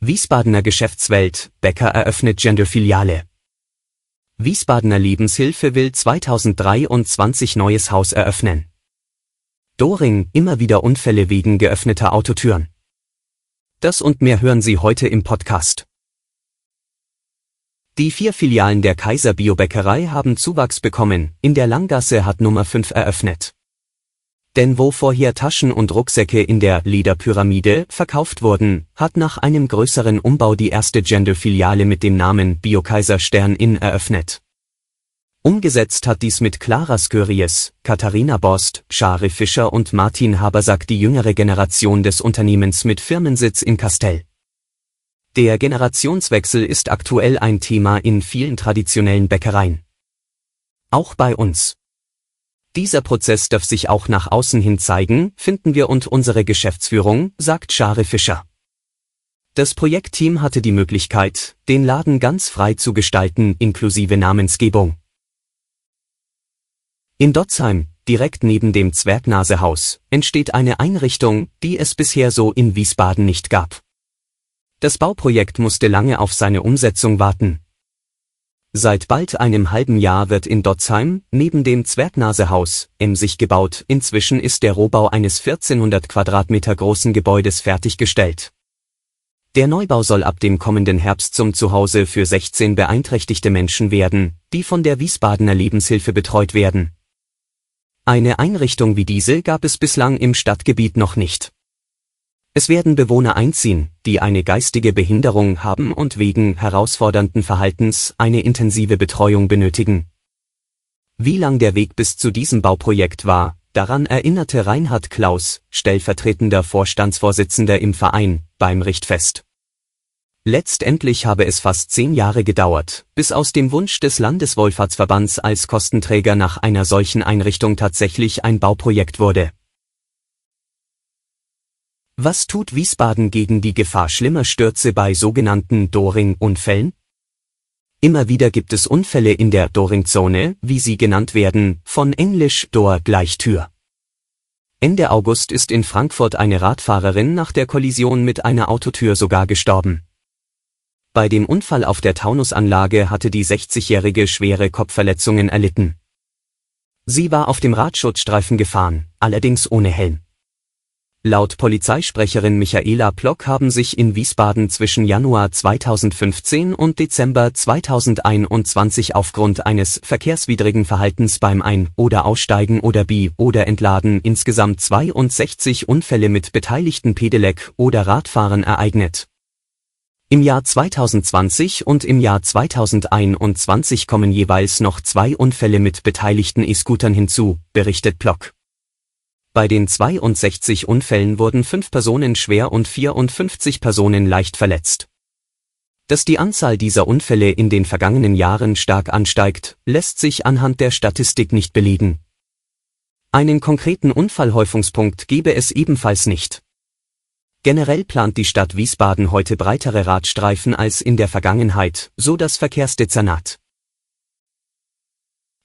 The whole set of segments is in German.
Wiesbadener Geschäftswelt, Bäcker eröffnet Genderfiliale. Wiesbadener Lebenshilfe will 2023 neues Haus eröffnen. Doring, immer wieder Unfälle wegen geöffneter Autotüren. Das und mehr hören Sie heute im Podcast. Die vier Filialen der Kaiser Biobäckerei haben Zuwachs bekommen, in der Langgasse hat Nummer 5 eröffnet. Denn wo vorher Taschen und Rucksäcke in der Lederpyramide verkauft wurden, hat nach einem größeren Umbau die erste Gender-Filiale mit dem Namen Biokaiser Stern in eröffnet. Umgesetzt hat dies mit Clara Sköries, Katharina Borst, Shari Fischer und Martin Habersack die jüngere Generation des Unternehmens mit Firmensitz in Kastell. Der Generationswechsel ist aktuell ein Thema in vielen traditionellen Bäckereien. Auch bei uns. Dieser Prozess darf sich auch nach außen hin zeigen, finden wir und unsere Geschäftsführung, sagt Share Fischer. Das Projektteam hatte die Möglichkeit, den Laden ganz frei zu gestalten, inklusive Namensgebung. In Dotzheim, direkt neben dem Zwergnasehaus, entsteht eine Einrichtung, die es bisher so in Wiesbaden nicht gab. Das Bauprojekt musste lange auf seine Umsetzung warten, Seit bald einem halben Jahr wird in Dotzheim, neben dem Zwergnasehaus, emsig gebaut, inzwischen ist der Rohbau eines 1400 Quadratmeter großen Gebäudes fertiggestellt. Der Neubau soll ab dem kommenden Herbst zum Zuhause für 16 beeinträchtigte Menschen werden, die von der Wiesbadener Lebenshilfe betreut werden. Eine Einrichtung wie diese gab es bislang im Stadtgebiet noch nicht. Es werden Bewohner einziehen, die eine geistige Behinderung haben und wegen herausfordernden Verhaltens eine intensive Betreuung benötigen. Wie lang der Weg bis zu diesem Bauprojekt war, daran erinnerte Reinhard Klaus, stellvertretender Vorstandsvorsitzender im Verein, beim Richtfest. Letztendlich habe es fast zehn Jahre gedauert, bis aus dem Wunsch des Landeswohlfahrtsverbands als Kostenträger nach einer solchen Einrichtung tatsächlich ein Bauprojekt wurde. Was tut Wiesbaden gegen die Gefahr schlimmer Stürze bei sogenannten Doring-Unfällen? Immer wieder gibt es Unfälle in der Doring-Zone, wie sie genannt werden, von Englisch Door gleich Tür. Ende August ist in Frankfurt eine Radfahrerin nach der Kollision mit einer Autotür sogar gestorben. Bei dem Unfall auf der Taunusanlage hatte die 60-Jährige schwere Kopfverletzungen erlitten. Sie war auf dem Radschutzstreifen gefahren, allerdings ohne Helm. Laut Polizeisprecherin Michaela Plock haben sich in Wiesbaden zwischen Januar 2015 und Dezember 2021 aufgrund eines verkehrswidrigen Verhaltens beim Ein- oder Aussteigen oder Bi- oder Entladen insgesamt 62 Unfälle mit beteiligten Pedelec oder Radfahrern ereignet. Im Jahr 2020 und im Jahr 2021 kommen jeweils noch zwei Unfälle mit beteiligten E-Scootern hinzu, berichtet Plock. Bei den 62 Unfällen wurden fünf Personen schwer und 54 Personen leicht verletzt. Dass die Anzahl dieser Unfälle in den vergangenen Jahren stark ansteigt, lässt sich anhand der Statistik nicht belegen. Einen konkreten Unfallhäufungspunkt gebe es ebenfalls nicht. Generell plant die Stadt Wiesbaden heute breitere Radstreifen als in der Vergangenheit, so das Verkehrsdezernat.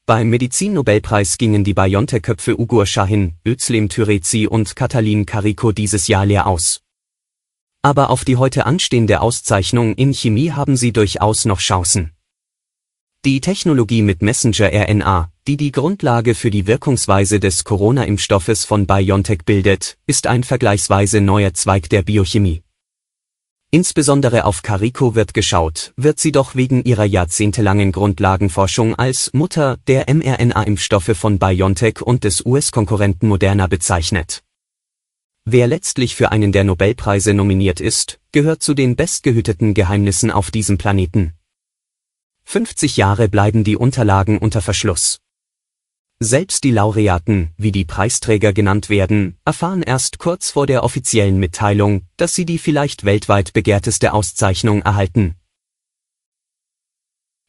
Beim Medizinnobelpreis gingen die BioNTech-Köpfe Ugur Shahin, Özlem Türeci und Katalin Kariko dieses Jahr leer aus. Aber auf die heute anstehende Auszeichnung in Chemie haben sie durchaus noch Chancen. Die Technologie mit Messenger-RNA, die die Grundlage für die Wirkungsweise des Corona-Impfstoffes von BioNTech bildet, ist ein vergleichsweise neuer Zweig der Biochemie. Insbesondere auf Carico wird geschaut, wird sie doch wegen ihrer jahrzehntelangen Grundlagenforschung als Mutter der mRNA-Impfstoffe von BioNTech und des US-Konkurrenten Moderna bezeichnet. Wer letztlich für einen der Nobelpreise nominiert ist, gehört zu den bestgehüteten Geheimnissen auf diesem Planeten. 50 Jahre bleiben die Unterlagen unter Verschluss. Selbst die Laureaten, wie die Preisträger genannt werden, erfahren erst kurz vor der offiziellen Mitteilung, dass sie die vielleicht weltweit begehrteste Auszeichnung erhalten.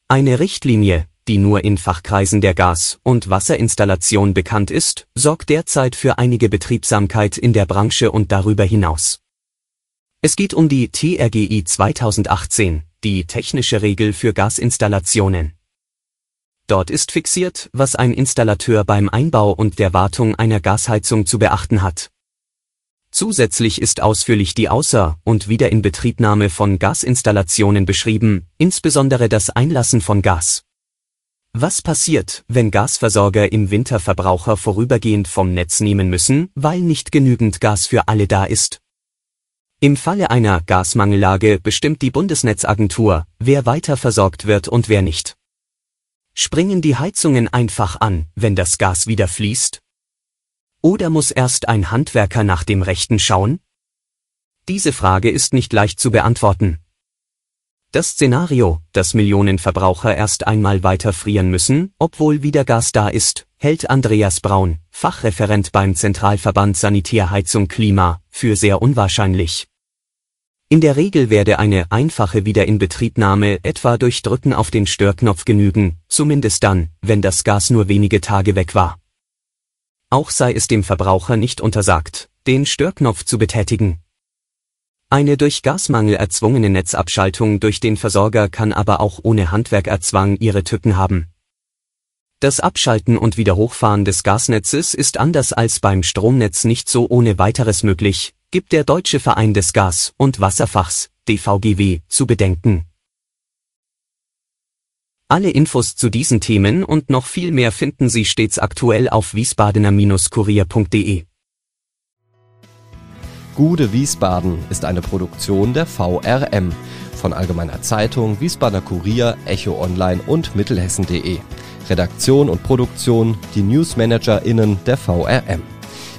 Eine Richtlinie, die nur in Fachkreisen der Gas- und Wasserinstallation bekannt ist, sorgt derzeit für einige Betriebsamkeit in der Branche und darüber hinaus. Es geht um die TRGI 2018, die technische Regel für Gasinstallationen. Dort ist fixiert, was ein Installateur beim Einbau und der Wartung einer Gasheizung zu beachten hat. Zusätzlich ist ausführlich die Außer- und Wiederinbetriebnahme von Gasinstallationen beschrieben, insbesondere das Einlassen von Gas. Was passiert, wenn Gasversorger im Winter Verbraucher vorübergehend vom Netz nehmen müssen, weil nicht genügend Gas für alle da ist? Im Falle einer Gasmangellage bestimmt die Bundesnetzagentur, wer weiter versorgt wird und wer nicht. Springen die Heizungen einfach an, wenn das Gas wieder fließt? Oder muss erst ein Handwerker nach dem Rechten schauen? Diese Frage ist nicht leicht zu beantworten. Das Szenario, dass Millionen Verbraucher erst einmal weiter frieren müssen, obwohl wieder Gas da ist, hält Andreas Braun, Fachreferent beim Zentralverband Sanitärheizung Klima, für sehr unwahrscheinlich. In der Regel werde eine einfache Wiederinbetriebnahme etwa durch Drücken auf den Störknopf genügen, zumindest dann, wenn das Gas nur wenige Tage weg war. Auch sei es dem Verbraucher nicht untersagt, den Störknopf zu betätigen. Eine durch Gasmangel erzwungene Netzabschaltung durch den Versorger kann aber auch ohne Handwerkerzwang ihre Tücken haben. Das Abschalten und Wiederhochfahren des Gasnetzes ist anders als beim Stromnetz nicht so ohne weiteres möglich, gibt der Deutsche Verein des Gas- und Wasserfachs, DVGW, zu bedenken. Alle Infos zu diesen Themen und noch viel mehr finden Sie stets aktuell auf wiesbadener-kurier.de. Gude Wiesbaden ist eine Produktion der VRM von Allgemeiner Zeitung, Wiesbadener Kurier, Echo Online und Mittelhessen.de. Redaktion und Produktion die NewsmanagerInnen der VRM.